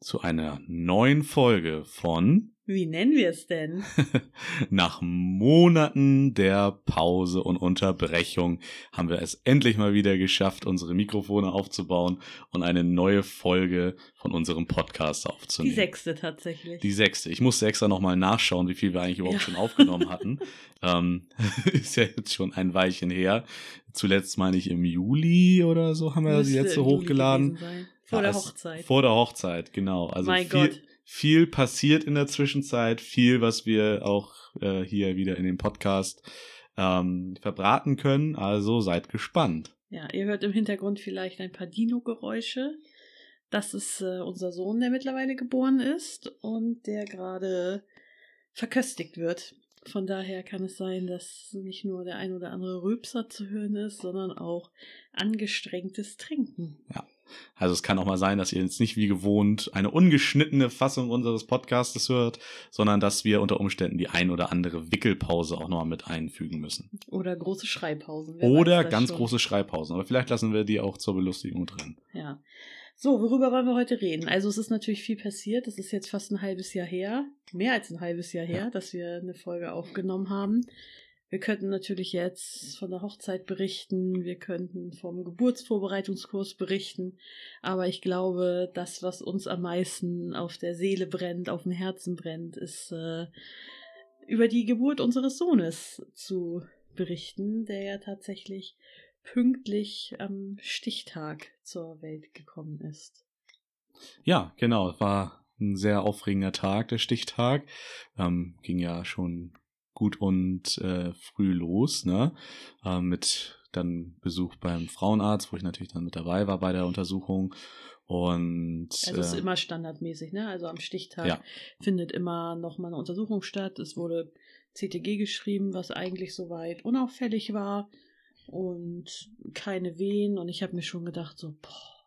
zu einer neuen Folge von Wie nennen wir es denn? Nach Monaten der Pause und Unterbrechung haben wir es endlich mal wieder geschafft, unsere Mikrofone aufzubauen und eine neue Folge von unserem Podcast aufzunehmen. Die sechste tatsächlich. Die sechste. Ich musste extra nochmal nachschauen, wie viel wir eigentlich überhaupt ja. schon aufgenommen hatten. ähm, ist ja jetzt schon ein Weilchen her. Zuletzt meine ich im Juli oder so haben wir Müsste die letzte hochgeladen. Vor der Hochzeit. Vor der Hochzeit, genau. Also mein viel, Gott. viel passiert in der Zwischenzeit, viel, was wir auch äh, hier wieder in dem Podcast ähm, verbraten können. Also seid gespannt. Ja, ihr hört im Hintergrund vielleicht ein paar Dino-Geräusche. Das ist äh, unser Sohn, der mittlerweile geboren ist und der gerade verköstigt wird. Von daher kann es sein, dass nicht nur der ein oder andere Rülpser zu hören ist, sondern auch angestrengtes Trinken. Ja, also es kann auch mal sein, dass ihr jetzt nicht wie gewohnt eine ungeschnittene Fassung unseres Podcastes hört, sondern dass wir unter Umständen die ein oder andere Wickelpause auch noch mit einfügen müssen. Oder große Schreipausen. Wer oder ganz schon. große Schreipausen. Aber vielleicht lassen wir die auch zur Belustigung drin. Ja. So, worüber wollen wir heute reden? Also es ist natürlich viel passiert. Es ist jetzt fast ein halbes Jahr her, mehr als ein halbes Jahr her, ja. dass wir eine Folge aufgenommen haben. Wir könnten natürlich jetzt von der Hochzeit berichten, wir könnten vom Geburtsvorbereitungskurs berichten, aber ich glaube, das, was uns am meisten auf der Seele brennt, auf dem Herzen brennt, ist äh, über die Geburt unseres Sohnes zu berichten, der ja tatsächlich pünktlich am Stichtag zur Welt gekommen ist. Ja, genau, es war ein sehr aufregender Tag, der Stichtag. Ähm, ging ja schon gut und äh, früh los, ne? Äh, mit dann Besuch beim Frauenarzt, wo ich natürlich dann mit dabei war bei der Untersuchung. Und es ist äh, immer standardmäßig, ne? Also am Stichtag ja. findet immer noch mal eine Untersuchung statt. Es wurde CTG geschrieben, was eigentlich soweit unauffällig war und keine Wehen. Und ich habe mir schon gedacht, so, boah,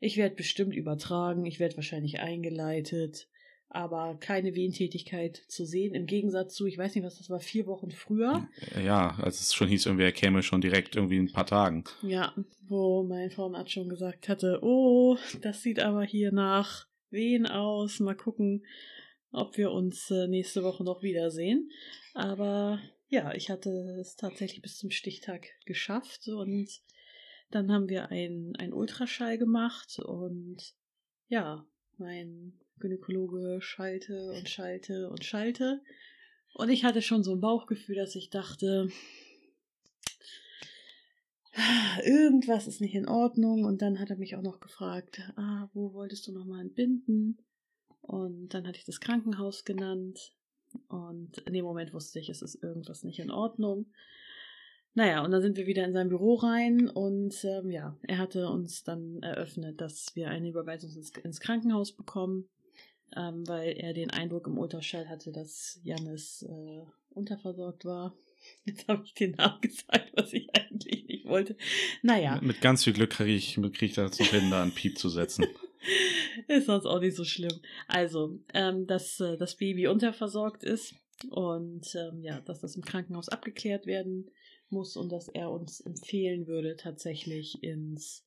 ich werde bestimmt übertragen, ich werde wahrscheinlich eingeleitet aber keine Wehentätigkeit zu sehen. Im Gegensatz zu, ich weiß nicht, was das war, vier Wochen früher. Ja, als es schon hieß, irgendwie er käme schon direkt irgendwie in ein paar Tagen. Ja, wo mein Frauenarzt schon gesagt hatte, oh, das sieht aber hier nach Wehen aus. Mal gucken, ob wir uns äh, nächste Woche noch wiedersehen. Aber ja, ich hatte es tatsächlich bis zum Stichtag geschafft und dann haben wir ein, ein Ultraschall gemacht und ja, mein Gynäkologe schalte und schalte und schalte. Und ich hatte schon so ein Bauchgefühl, dass ich dachte, irgendwas ist nicht in Ordnung. Und dann hat er mich auch noch gefragt, ah, wo wolltest du nochmal entbinden? Und dann hatte ich das Krankenhaus genannt. Und in dem Moment wusste ich, es ist irgendwas nicht in Ordnung. Naja, und dann sind wir wieder in sein Büro rein und ähm, ja, er hatte uns dann eröffnet, dass wir eine Überweisung ins, ins Krankenhaus bekommen ähm, weil er den Eindruck im Ultraschall hatte, dass Janis äh, unterversorgt war. Jetzt habe ich den Namen gesagt, was ich eigentlich nicht wollte. Naja. Mit, mit ganz viel Glück kriege ich, krieg ich das noch hin, da einen Piep zu setzen. ist sonst auch nicht so schlimm. Also, ähm, dass äh, das Baby unterversorgt ist und ähm, ja, dass das im Krankenhaus abgeklärt werden muss und dass er uns empfehlen würde, tatsächlich ins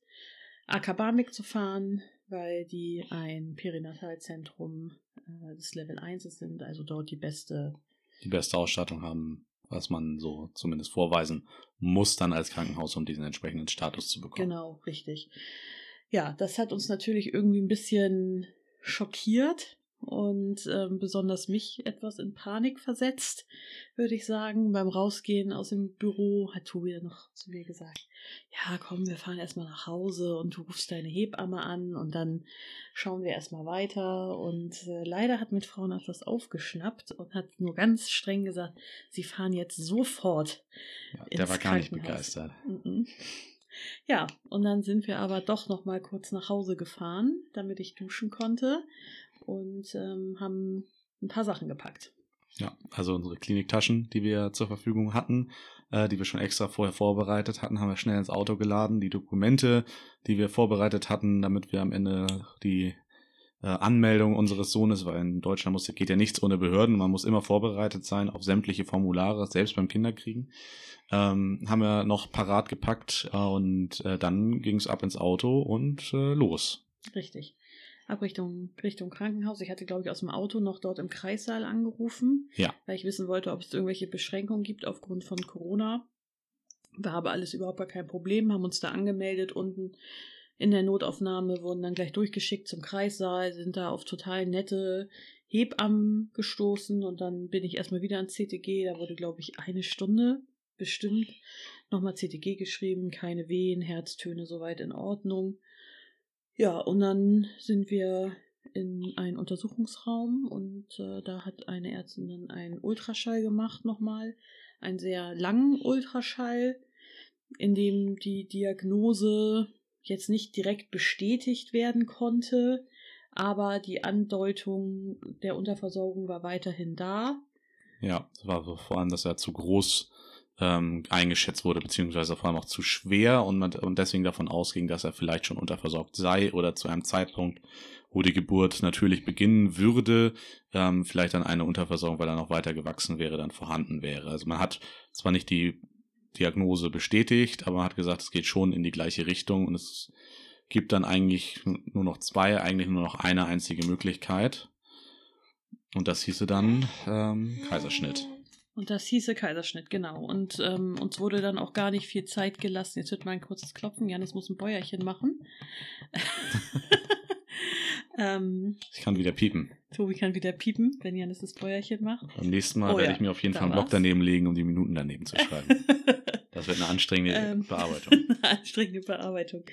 Akabamik zu fahren, weil die ein Perinatalzentrum äh, des Level 1 sind, also dort die beste die beste Ausstattung haben, was man so zumindest vorweisen muss dann als Krankenhaus, um diesen entsprechenden Status zu bekommen. Genau, richtig. Ja, das hat uns natürlich irgendwie ein bisschen schockiert, und ähm, besonders mich etwas in Panik versetzt, würde ich sagen. Beim Rausgehen aus dem Büro hat Tobi dann noch zu mir gesagt, ja komm, wir fahren erstmal nach Hause und du rufst deine Hebamme an und dann schauen wir erstmal weiter. Und äh, leider hat mit Frauen etwas aufgeschnappt und hat nur ganz streng gesagt, sie fahren jetzt sofort. Ja, der war gar nicht begeistert. Ja, und dann sind wir aber doch noch mal kurz nach Hause gefahren, damit ich duschen konnte und ähm, haben ein paar Sachen gepackt. Ja, also unsere Kliniktaschen, die wir zur Verfügung hatten, äh, die wir schon extra vorher vorbereitet hatten, haben wir schnell ins Auto geladen. Die Dokumente, die wir vorbereitet hatten, damit wir am Ende die äh, Anmeldung unseres Sohnes, weil in Deutschland muss, geht ja nichts ohne Behörden. Man muss immer vorbereitet sein auf sämtliche Formulare, selbst beim Kinderkriegen. Ähm, haben wir noch parat gepackt äh, und äh, dann ging es ab ins Auto und äh, los. Richtig. Ab Richtung, Richtung Krankenhaus. Ich hatte, glaube ich, aus dem Auto noch dort im Kreissaal angerufen, Ja. weil ich wissen wollte, ob es irgendwelche Beschränkungen gibt aufgrund von Corona. War aber alles überhaupt gar kein Problem, haben uns da angemeldet unten in der Notaufnahme, wurden dann gleich durchgeschickt zum Kreissaal, sind da auf total nette Hebammen gestoßen und dann bin ich erstmal wieder ans CTG. Da wurde, glaube ich, eine Stunde bestimmt nochmal CTG geschrieben, keine Wehen, Herztöne soweit in Ordnung. Ja, und dann sind wir in einen Untersuchungsraum und äh, da hat eine Ärztin dann einen Ultraschall gemacht nochmal, einen sehr langen Ultraschall, in dem die Diagnose jetzt nicht direkt bestätigt werden konnte, aber die Andeutung der Unterversorgung war weiterhin da. Ja, war vor allem, dass er zu groß ähm, eingeschätzt wurde, beziehungsweise vor allem auch zu schwer und man und deswegen davon ausging, dass er vielleicht schon unterversorgt sei oder zu einem Zeitpunkt, wo die Geburt natürlich beginnen würde, ähm, vielleicht dann eine Unterversorgung, weil er noch weiter gewachsen wäre, dann vorhanden wäre. Also man hat zwar nicht die Diagnose bestätigt, aber man hat gesagt, es geht schon in die gleiche Richtung und es gibt dann eigentlich nur noch zwei, eigentlich nur noch eine einzige Möglichkeit. Und das hieße dann ähm, Kaiserschnitt. Und das hieße Kaiserschnitt, genau. Und ähm, uns wurde dann auch gar nicht viel Zeit gelassen. Jetzt wird mal ein kurzes Klopfen. Janis muss ein Bäuerchen machen. ähm, Ich kann wieder piepen. Tobi kann wieder piepen, wenn Janis das Bäuerchen macht. Beim nächsten Mal Oh werde ja, ich mir auf jeden Fall einen Block daneben legen, um die Minuten daneben zu schreiben. Das wird eine anstrengende Ähm, Bearbeitung. Eine anstrengende Bearbeitung.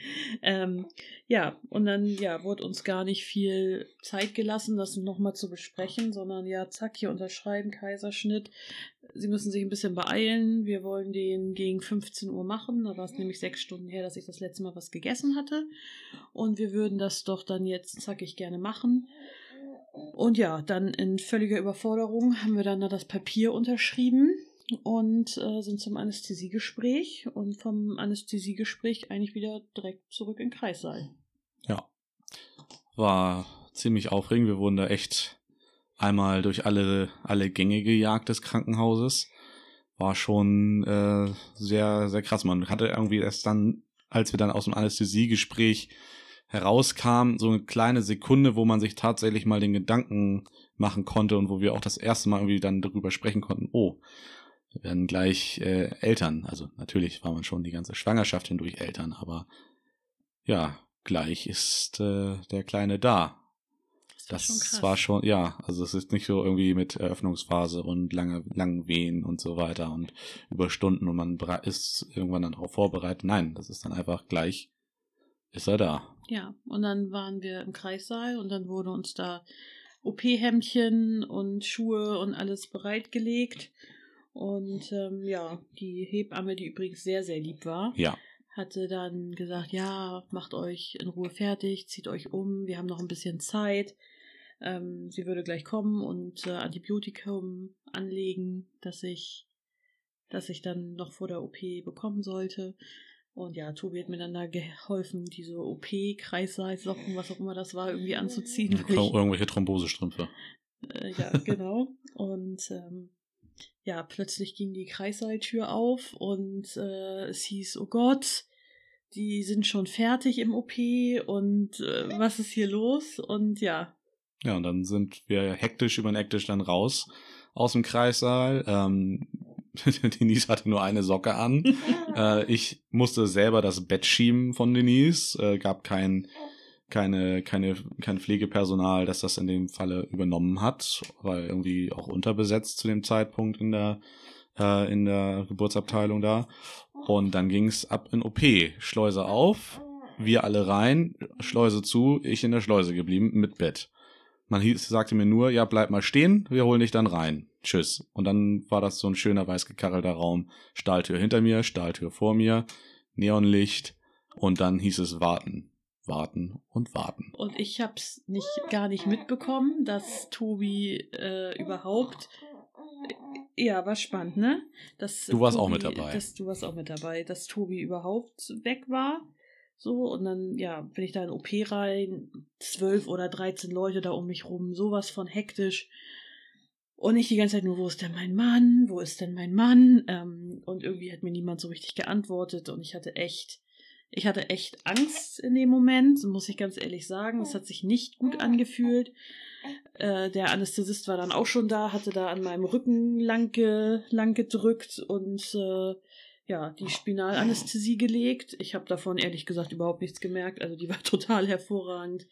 Ähm, ja, und dann ja, wurde uns gar nicht viel Zeit gelassen, das nochmal zu besprechen, sondern ja, zack, hier unterschreiben, Kaiserschnitt. Sie müssen sich ein bisschen beeilen. Wir wollen den gegen 15 Uhr machen. Da war es nämlich sechs Stunden her, dass ich das letzte Mal was gegessen hatte. Und wir würden das doch dann jetzt zackig gerne machen. Und ja, dann in völliger Überforderung haben wir dann da das Papier unterschrieben und äh, sind zum Anästhesiegespräch und vom Anästhesiegespräch eigentlich wieder direkt zurück in den Kreissaal. Ja. War ziemlich aufregend. Wir wurden da echt einmal durch alle, alle Gänge gejagt des Krankenhauses. War schon äh, sehr, sehr krass. Man hatte irgendwie erst dann, als wir dann aus dem Anästhesiegespräch herauskamen, so eine kleine Sekunde, wo man sich tatsächlich mal den Gedanken machen konnte und wo wir auch das erste Mal irgendwie dann darüber sprechen konnten, oh, wir werden gleich äh, Eltern. Also natürlich war man schon die ganze Schwangerschaft hindurch Eltern, aber ja, gleich ist äh, der Kleine da. Das, war schon Das krass. war schon, ja, also es ist nicht so irgendwie mit Eröffnungsphase und lange, langen Wehen und so weiter und über Stunden und man ist irgendwann dann darauf vorbereitet. Nein, das ist dann einfach gleich, ist er da. Ja, und dann waren wir im Kreissaal und dann wurde uns da OP-Hemdchen und Schuhe und alles bereitgelegt. Und ähm, ja, die Hebamme, die übrigens sehr, sehr lieb war, Ja, hatte dann gesagt, ja, macht euch in Ruhe fertig, zieht euch um, wir haben noch ein bisschen Zeit. Ähm, sie würde gleich kommen und äh, Antibiotikum anlegen, dass ich, dass ich dann noch vor der OP bekommen sollte. Und ja, Tobi hat mir dann da geholfen, diese OP-Kreissaalsocken, was auch immer das war, irgendwie anzuziehen. Trom- ich- irgendwelche Thrombosestrümpfe. äh, ja, genau. Und ähm, ja, plötzlich ging die Kreissaaltür auf und äh, es hieß, oh Gott, die sind schon fertig im OP und äh, was ist hier los? Und ja, Ja, und dann sind wir hektisch über den Ecktisch dann raus aus dem Kreissaal. Ähm, Denise hatte nur eine Socke an. Äh, ich musste selber das Bett schieben von Denise. Äh, gab kein, keine, keine, kein Pflegepersonal, das das in dem Falle übernommen hat, weil irgendwie auch unterbesetzt zu dem Zeitpunkt in der, äh, in der Geburtsabteilung da. Und dann ging's ab in OP. Schleuse auf, wir alle rein, Schleuse zu, ich in der Schleuse geblieben mit Bett. Man hieß, sagte mir nur, ja, bleib mal stehen, wir holen dich dann rein. Tschüss. Und dann war das so ein schöner weiß gekachelter Raum. Stahltür hinter mir, Stahltür vor mir, Neonlicht und dann hieß es warten, warten und warten. und ich hab's nicht gar nicht mitbekommen, dass Tobi äh, überhaupt ja, war spannend, ne? Dass Du warst Tobi, auch mit dabei. Dass du warst auch mit dabei, dass Tobi überhaupt weg war. So, und dann, ja, bin ich da in OP rein, zwölf oder dreizehn Leute da um mich rum, sowas von hektisch. Und ich die ganze Zeit nur, wo ist denn mein Mann? Wo ist denn mein Mann? Ähm, und irgendwie hat mir niemand so richtig geantwortet und ich hatte echt, ich hatte echt Angst in dem Moment, muss ich ganz ehrlich sagen. Es hat sich nicht gut angefühlt. Äh, der Anästhesist war dann auch schon da, hatte da an meinem Rücken lang, ge, lang gedrückt und äh, ja, die Spinalanästhesie gelegt. Ich habe davon ehrlich gesagt überhaupt nichts gemerkt. Also die war total hervorragend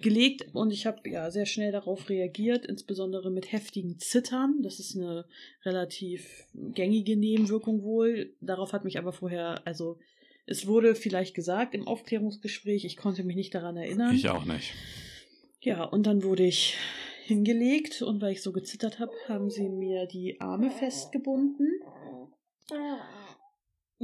gelegt und ich habe ja sehr schnell darauf reagiert, insbesondere mit heftigen Zittern. Das ist eine relativ gängige Nebenwirkung wohl. Darauf hat mich aber vorher, also es wurde vielleicht gesagt im Aufklärungsgespräch, ich konnte mich nicht daran erinnern. Ich auch nicht. Ja, und dann wurde ich hingelegt und weil ich so gezittert habe, haben sie mir die Arme festgebunden.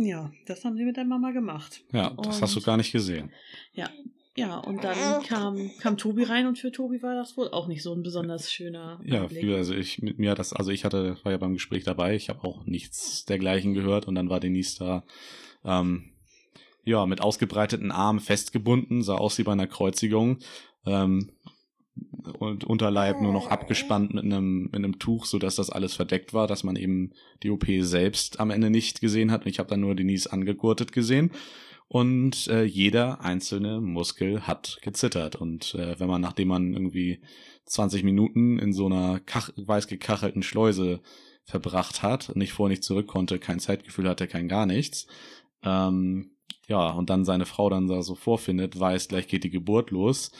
Ja, das haben sie mit der Mama gemacht. Ja, das Und- hast du gar nicht gesehen. Ja, ja, und dann kam, kam Tobi rein und für Tobi war das wohl auch nicht so ein besonders schöner Ja, für, also ich mit mir das, also ich hatte, war ja beim Gespräch dabei, ich habe auch nichts dergleichen gehört und dann war Denise da, ähm, ja, mit ausgebreiteten Armen festgebunden, sah aus wie bei einer Kreuzigung, ähm, und Unterleib nur noch abgespannt mit einem, mit einem Tuch, so dass das alles verdeckt war, dass man eben die OP selbst am Ende nicht gesehen hat. Und ich habe dann nur Denise angegurtet gesehen. Und äh, jeder einzelne Muskel hat gezittert. Und äh, wenn man, nachdem man irgendwie 20 Minuten in so einer kach weiß gekachelten Schleuse verbracht hat, nicht vor, nicht zurück konnte, kein Zeitgefühl hatte, kein gar nichts, ähm, ja, und dann seine Frau dann da so vorfindet, weiß, gleich geht die Geburt los,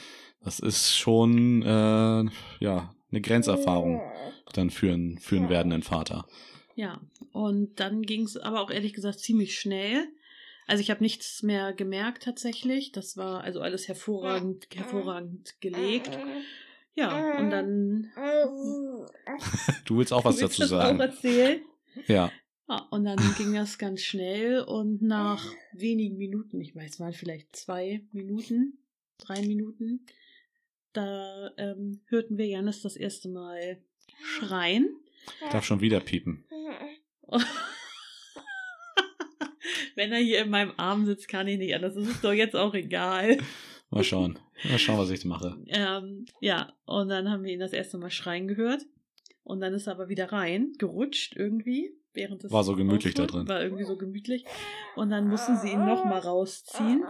das ist schon, äh, ja, eine Grenzerfahrung dann für einen, für einen werdenden Vater. Ja, und dann ging es aber auch ehrlich gesagt ziemlich schnell. Also ich habe nichts mehr gemerkt tatsächlich. Das war also alles hervorragend, hervorragend gelegt. Ja, und dann Du willst auch was Willst dazu sagen. Auch erzählen? Ja, Ja, und dann ging das ganz schnell und nach wenigen Minuten, ich weiß, es waren vielleicht zwei Minuten, drei Minuten, da ähm, hörten wir Janis das erste Mal schreien. darf schon wieder piepen. Wenn er hier in meinem Arm sitzt, kann ich nicht anders. Das ist doch jetzt auch egal. Mal schauen. Mal schauen, was ich mache. Ähm, ja, und dann haben wir ihn das erste Mal schreien gehört. Und dann ist er aber wieder rein, gerutscht irgendwie. Während es War so gemütlich da drin. War irgendwie so gemütlich. Und dann mussten sie ihn nochmal rausziehen.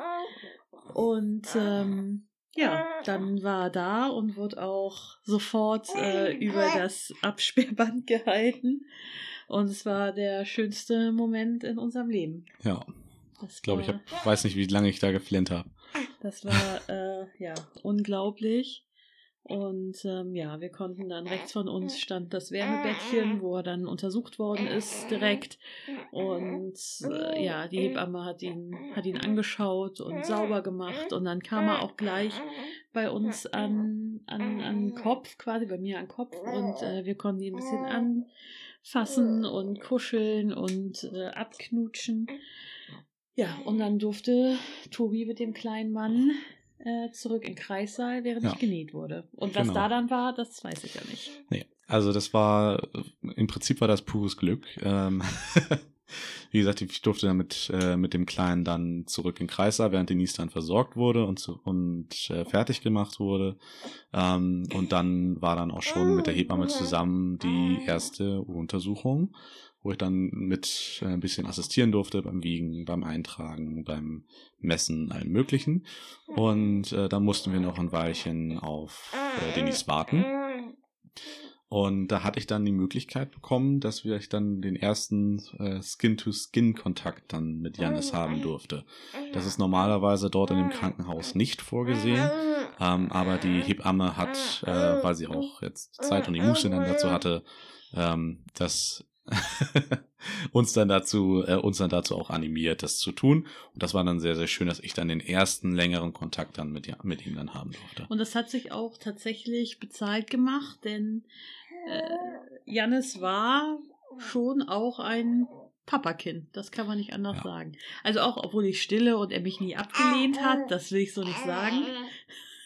Und ähm, ja, dann war er da und wurde auch sofort äh, über das Absperrband gehalten. Und es war der schönste Moment in unserem Leben. Ja, Das ich glaube, ich hab, weiß nicht, wie lange ich da geflennt habe. Das war äh, ja unglaublich. Und ähm, ja, wir konnten dann rechts von uns stand das Wärmebettchen, wo er dann untersucht worden ist direkt. Und äh, ja, die Hebamme hat ihn, hat ihn angeschaut und sauber gemacht. Und dann kam er auch gleich bei uns an, an, an Kopf, quasi bei mir an Kopf. Und äh, wir konnten ihn ein bisschen anfassen und kuscheln und äh, abknutschen. Ja, und dann durfte Tobi mit dem kleinen Mann äh, zurück in Kreissaal, während Ja. ich genäht wurde. Und was Genau. da dann war, das weiß ich ja nicht. Nee, also das war, im Prinzip war das pures Glück. Ähm, wie gesagt, ich durfte dann mit, äh, mit dem Kleinen dann zurück in den Kreißsaal, während Denise dann versorgt wurde und, zu, und äh, fertig gemacht wurde. Ähm, und dann war dann auch schon mit der Hebamme zusammen die erste Untersuchung, wo ich dann mit äh, ein bisschen assistieren durfte beim Wiegen, beim Eintragen, beim Messen, allem Möglichen. Und äh, dann mussten wir noch ein Weilchen auf äh, Denise warten. Und da hatte ich dann die Möglichkeit bekommen, dass wir dann den ersten äh, Skin-to-Skin-Kontakt dann mit Janis haben durfte. Das ist normalerweise dort in dem Krankenhaus nicht vorgesehen, ähm, aber die Hebamme hat, äh, weil sie auch jetzt Zeit und die Muße dann dazu hatte, ähm, das uns dann dazu, äh, uns dann dazu auch animiert, das zu tun. Und das war dann sehr, sehr schön, dass ich dann den ersten längeren Kontakt dann mit, ja- mit ihm dann haben durfte. Und das hat sich auch tatsächlich bezahlt gemacht, denn äh, Jannis war schon auch ein Papakind. Das kann man nicht anders Ja. sagen. Also auch, obwohl ich stille und er mich nie abgelehnt hat, das will ich so nicht sagen.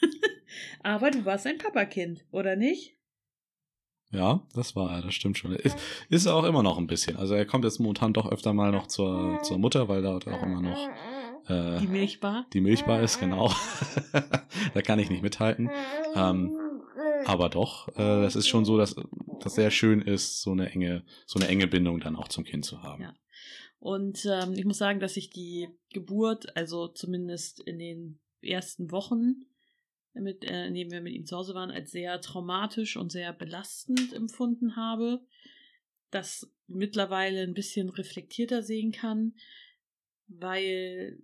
Aber du warst ein Papakind, oder nicht? Ja, das war er, das stimmt schon. Ist, ist er auch immer noch ein bisschen. Also er kommt jetzt momentan doch öfter mal noch zur, zur Mutter, weil da auch immer noch äh, Die Milchbar. die Milchbar ist, genau. da kann ich nicht mithalten. Ähm, aber doch, äh, es ist schon so, dass das sehr schön ist, so eine enge, so eine enge Bindung dann auch zum Kind zu haben. Ja. Und ähm, ich muss sagen, dass ich die Geburt, also zumindest in den ersten Wochen, mit, äh, in denen wir mit ihm zu Hause waren, als sehr traumatisch und sehr belastend empfunden habe. Das mittlerweile ein bisschen reflektierter sehen kann, weil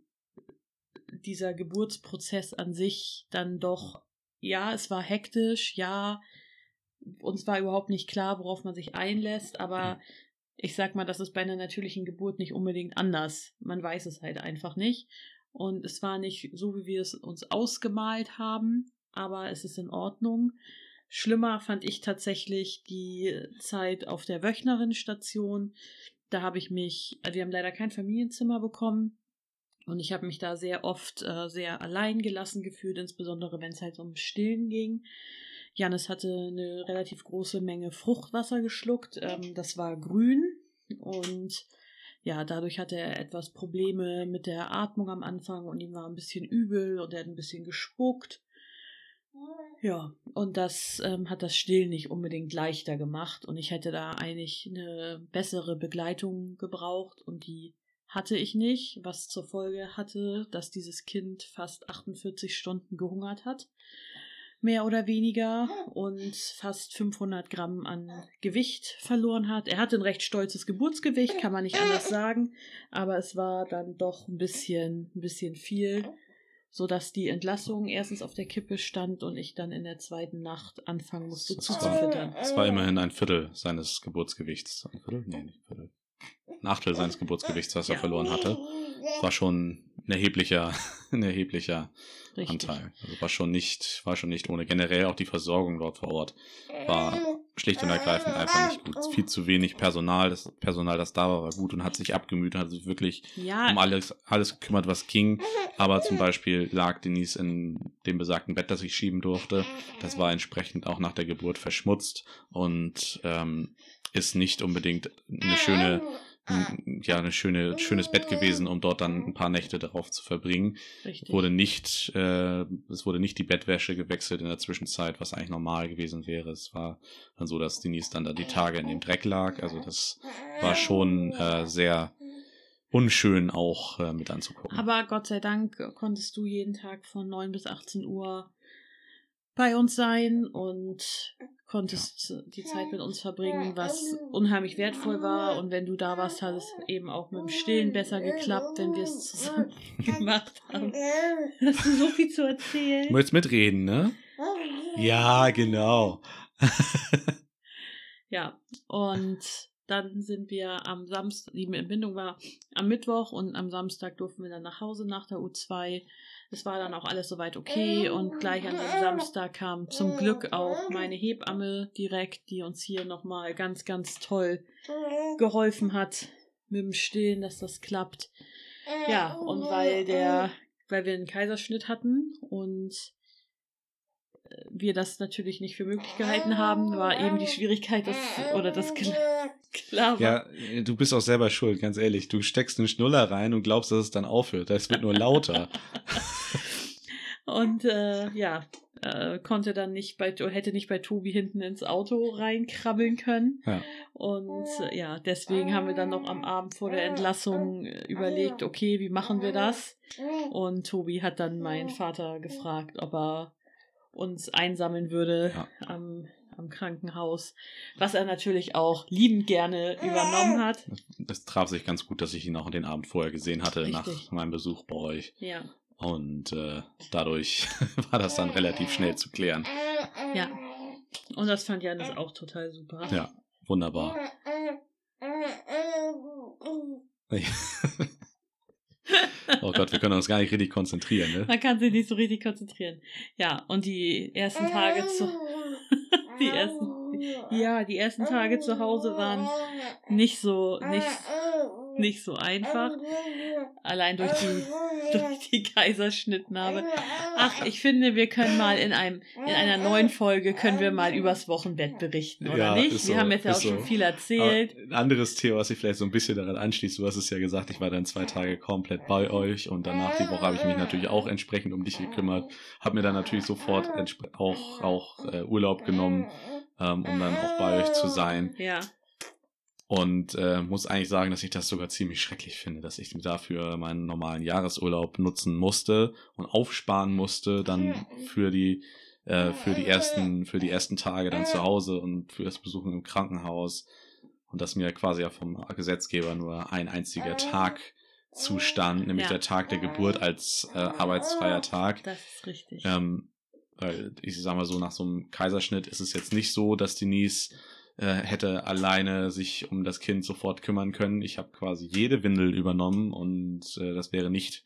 dieser Geburtsprozess an sich dann doch, ja, es war hektisch, ja, uns war überhaupt nicht klar, worauf man sich einlässt, aber ich sag mal, das ist bei einer natürlichen Geburt nicht unbedingt anders. Man weiß es halt einfach nicht. Und es war nicht so, wie wir es uns ausgemalt haben, aber es ist in Ordnung. Schlimmer fand ich tatsächlich die Zeit auf der Wöchnerinstation. Da habe ich mich, wir haben leider kein Familienzimmer bekommen. Und ich habe mich da sehr oft äh, sehr allein gelassen gefühlt, insbesondere wenn es halt um Stillen ging. Janis hatte eine relativ große Menge Fruchtwasser geschluckt. Ähm, das war grün und ja, dadurch hatte er etwas Probleme mit der Atmung am Anfang und ihm war ein bisschen übel und er hat ein bisschen gespuckt. Ja, und das ähm, hat das Stillen nicht unbedingt leichter gemacht und ich hätte da eigentlich eine bessere Begleitung gebraucht und die hatte ich nicht, was zur Folge hatte, dass dieses Kind fast 48 Stunden gehungert hat mehr oder weniger und fast 500 Gramm an Gewicht verloren hat. Er hatte ein recht stolzes Geburtsgewicht, kann man nicht anders sagen, aber es war dann doch ein bisschen, ein bisschen viel, so dass die Entlassung erstens auf der Kippe stand und ich dann in der zweiten Nacht anfangen musste zuzufüttern. Es war immerhin ein Viertel seines Geburtsgewichts. Ein Viertel? Nee, nicht ein Viertel. Ein Achtel seines Geburtsgewichts, was er Ja. verloren hatte. War schon ein erheblicher, ein erheblicher Richtig. Anteil. Also war schon nicht, war schon nicht ohne. Generell auch die Versorgung dort vor Ort war schlicht und ergreifend einfach nicht gut. Viel zu wenig Personal. Das Personal, das da war, war gut und hat sich abgemüht, hat sich wirklich Ja, um alles, alles gekümmert, was ging. Aber zum Beispiel lag Denise in dem besagten Bett, das ich schieben durfte. Das war entsprechend auch nach der Geburt verschmutzt und ähm, ist nicht unbedingt eine schöne, m- ja, eine schöne, schönes Bett gewesen, um dort dann ein paar Nächte darauf zu verbringen. richtig. Wurde nicht, äh, es wurde nicht die Bettwäsche gewechselt in der Zwischenzeit, was eigentlich normal gewesen wäre. Es war dann so, dass Denise dann da die Tage in dem Dreck lag. Also das war schon äh, sehr unschön auch äh, mit anzugucken. Aber Gott sei Dank konntest du jeden Tag von 9 bis 18 Uhr bei uns sein und konntest die Zeit mit uns verbringen, was unheimlich wertvoll war. Und wenn du da warst, hat es eben auch mit dem Stillen besser geklappt, wenn wir es zusammen gemacht haben. Hast du so viel zu Du erzählen? möchtest mitreden, ne? Ja, genau. Ja, und dann sind wir am Samstag, die Entbindung war am Mittwoch und am Samstag durften wir dann nach Hause nach der U2. Es war dann auch alles soweit okay und gleich an dem Samstag kam zum Glück auch meine Hebamme direkt, die uns hier nochmal ganz, ganz toll geholfen hat mit dem Stillen, dass das klappt. Ja, und weil der, weil wir einen Kaiserschnitt hatten und wir das natürlich nicht für möglich gehalten haben, war eben die Schwierigkeit, dass, oder das klar, klar war. Ja, du bist auch selber schuld, ganz ehrlich. Du steckst einen Schnuller rein und glaubst, dass es dann aufhört. Das wird nur lauter. Und äh, ja, äh, konnte dann nicht bei, hätte nicht bei Tobi hinten ins Auto reinkrabbeln können. Ja. Und äh, ja, deswegen haben wir dann noch am Abend vor der Entlassung äh, überlegt, okay, wie machen wir das? Und Tobi hat dann meinen Vater gefragt, ob er uns einsammeln würde Ja. am, am Krankenhaus, was er natürlich auch liebend gerne übernommen hat. Es traf sich ganz gut, dass ich ihn auch den Abend vorher gesehen hatte, Richtig. nach meinem Besuch bei euch. Ja, Und äh, dadurch war das dann relativ schnell zu klären. ja. Und das fand Janis auch total super. Ja, wunderbar. Oh Gott, wir können uns gar nicht richtig konzentrieren, ne? Man kann sich nicht so richtig konzentrieren. Ja, und die ersten Tage zu die ersten ja, die ersten Tage zu Hause waren nicht so nicht nicht so einfach. Allein durch die durch die Kaiserschnittnarbe. Ach, ich finde, wir können mal in einem in einer neuen Folge können wir mal übers Wochenbett berichten, oder Ja, nicht? ist wir so, haben jetzt ja auch ist schon so. viel Aber erzählt. ein anderes Thema, was sich vielleicht so ein bisschen daran anschließt, du hast es ja gesagt, ich war dann zwei Tage komplett bei euch und danach die Woche habe ich mich natürlich auch entsprechend um dich gekümmert, habe mir dann natürlich sofort auch, auch äh, Urlaub genommen, ähm, um dann auch bei euch zu sein Ja, und äh, muss eigentlich sagen, dass ich das sogar ziemlich schrecklich finde, dass ich dafür meinen normalen Jahresurlaub nutzen musste und aufsparen musste, dann für die äh, für die ersten für die ersten Tage dann zu Hause und für das Besuchen im Krankenhaus und dass mir quasi ja vom Gesetzgeber nur ein einziger Tag zustand, nämlich Ja. der Tag der Geburt als äh, arbeitsfreier Tag. das ist richtig. Ähm, weil ich sag mal so, nach so einem Kaiserschnitt ist es jetzt nicht so, dass Denise äh, hätte alleine sich um das Kind sofort kümmern können. Ich habe quasi jede Windel übernommen und äh, das wäre nicht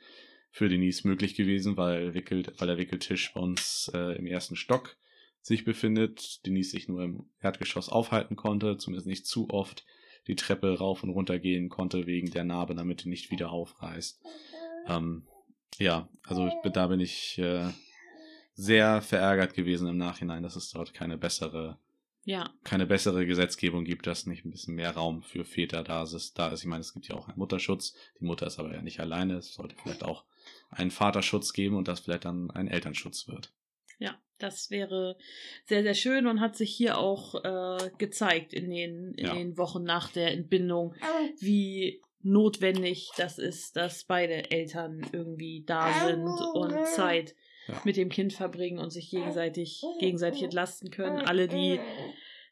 für Denise möglich gewesen, weil, Wickelt, weil der Wickeltisch bei uns äh, im ersten Stock sich befindet. Denise sich nur im Erdgeschoss aufhalten konnte, zumindest nicht zu oft die Treppe rauf und runter gehen konnte wegen der Narbe, damit die nicht wieder aufreißt. Ähm, ja, also da bin ich äh, sehr verärgert gewesen im Nachhinein, dass es dort keine bessere, ja, keine bessere Gesetzgebung gibt, dass nicht ein bisschen mehr Raum für Väter da ist. Da ist. Ich meine, es gibt ja auch einen Mutterschutz. Die Mutter ist aber ja nicht alleine. Es sollte vielleicht auch einen Vaterschutz geben und das vielleicht dann ein Elternschutz wird. ja, das wäre sehr, sehr schön und hat sich hier auch äh, gezeigt in den, in Ja. den Wochen nach der Entbindung, wie notwendig das ist, dass beide Eltern irgendwie da sind und Zeit Ja. mit dem Kind verbringen und sich gegenseitig, gegenseitig entlasten können. Alle, die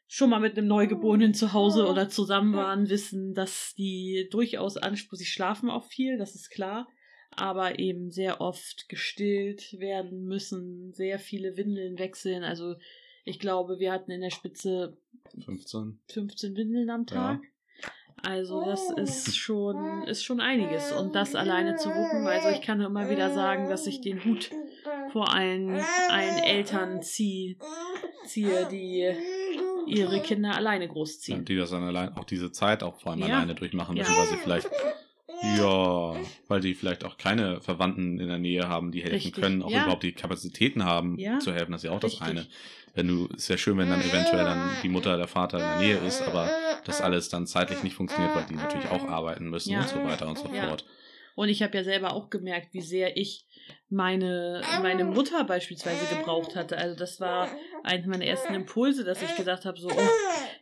schon mal mit einem Neugeborenen zu Hause oder zusammen waren, wissen, dass die durchaus Anspruch, sie schlafen auch viel, das ist klar, aber eben sehr oft gestillt werden müssen, sehr viele Windeln wechseln. Also ich glaube, wir hatten in der Spitze 15. 15 Windeln am Tag. Also das ist schon, ist schon einiges. Und das alleine zu wuppen, also ich kann nur immer wieder sagen, dass ich den Hut vor allen, allen Eltern ziehe, ziehe, die ihre Kinder alleine Ja, großziehen. die das dann allein, auch diese Zeit auch vor allem Ja. alleine durchmachen müssen, Ja. weil sie vielleicht, ja, weil die vielleicht auch keine Verwandten in der Nähe haben, die helfen Richtig. können, auch Ja. überhaupt die Kapazitäten haben, Ja. zu helfen. Das ist ja auch das Richtig. eine. Wenn du, ist ja schön, wenn dann eventuell dann die Mutter, der Vater in der Nähe ist, aber das alles dann zeitlich nicht funktioniert, weil die natürlich auch arbeiten müssen Ja. und so weiter und so Ja. fort. Und ich habe ja selber auch gemerkt, wie sehr ich meine, meine Mutter beispielsweise gebraucht hatte. Also das war eines meiner ersten Impulse, dass ich gesagt habe, so, oh,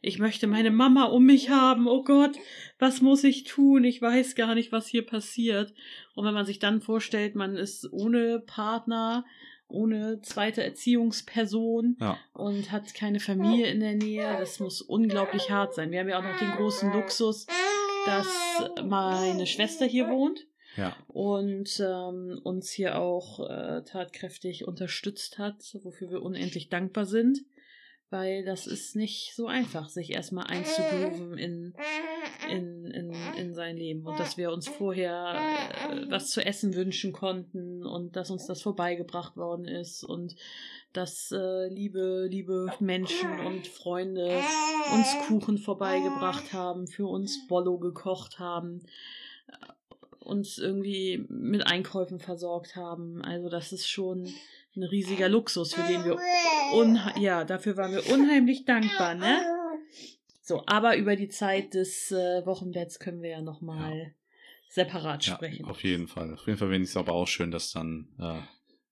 ich möchte meine Mama um mich haben. Oh Gott, was muss ich tun? Ich weiß gar nicht, was hier passiert. Und wenn man sich dann vorstellt, man ist ohne Partner, ohne zweite Erziehungsperson Ja, und hat keine Familie in der Nähe, das muss unglaublich hart sein. Wir haben ja auch noch den großen Luxus, dass meine Schwester hier wohnt ja, und ähm, uns hier auch äh, tatkräftig unterstützt hat, wofür wir unendlich dankbar sind, weil das ist nicht so einfach, sich erstmal einzugrooven in, in, in, in sein Leben und dass wir uns vorher äh, was zu essen wünschen konnten und dass uns das vorbeigebracht worden ist und dass äh, liebe, liebe Menschen und Freunde uns Kuchen vorbeigebracht haben, für uns Bollo gekocht haben, äh, uns irgendwie mit Einkäufen versorgt haben. Also das ist schon ein riesiger Luxus, für den wir ja, dafür waren wir unheimlich dankbar, ne? So, aber über die Zeit des äh, Wochenbetts können wir ja nochmal separat ja, sprechen. auf jeden Fall. Auf jeden Fall finde ich es aber auch schön, dass dann äh,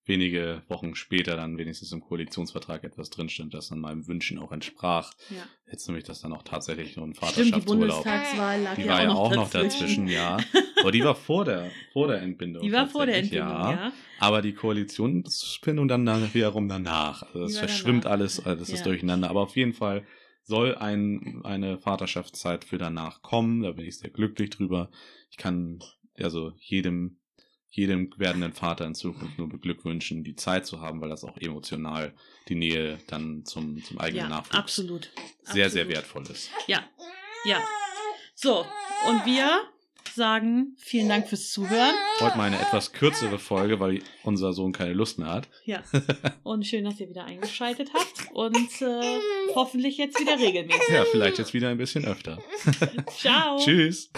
wenige Wochen später dann wenigstens im Koalitionsvertrag etwas drinstand, das dann meinem Wünschen auch entsprach. Ja. Jetzt nämlich, dass dann auch tatsächlich nur ein Stimmt, die Vaterschaftsurlaub Bundestagswahl lag Die ja war ja auch noch dazwischen. ja. Aber die war vor der, vor der Entbindung. Die war vor der Entbindung, ja. Aber die Koalitionsfindung dann, dann wiederum danach. Also es verschwimmt danach. alles, alles ist Ja. durcheinander. Aber auf jeden Fall soll ein, eine Vaterschaftszeit für danach kommen. Da bin ich sehr glücklich drüber. Ich kann also jedem, jedem werdenden Vater in Zukunft nur beglückwünschen, die Zeit zu haben, weil das auch emotional die Nähe dann zum, zum eigenen Ja, Nachwuchs absolut. sehr, sehr Absolut. wertvoll ist. Ja, ja. So, und wir sagen vielen Dank fürs Zuhören. Heute mal eine etwas kürzere Folge, weil unser Sohn keine Lust mehr hat. Ja. Und schön, dass ihr wieder eingeschaltet habt. Und äh, hoffentlich jetzt wieder regelmäßig. Ja, vielleicht jetzt wieder ein bisschen öfter. Ciao. Tschüss.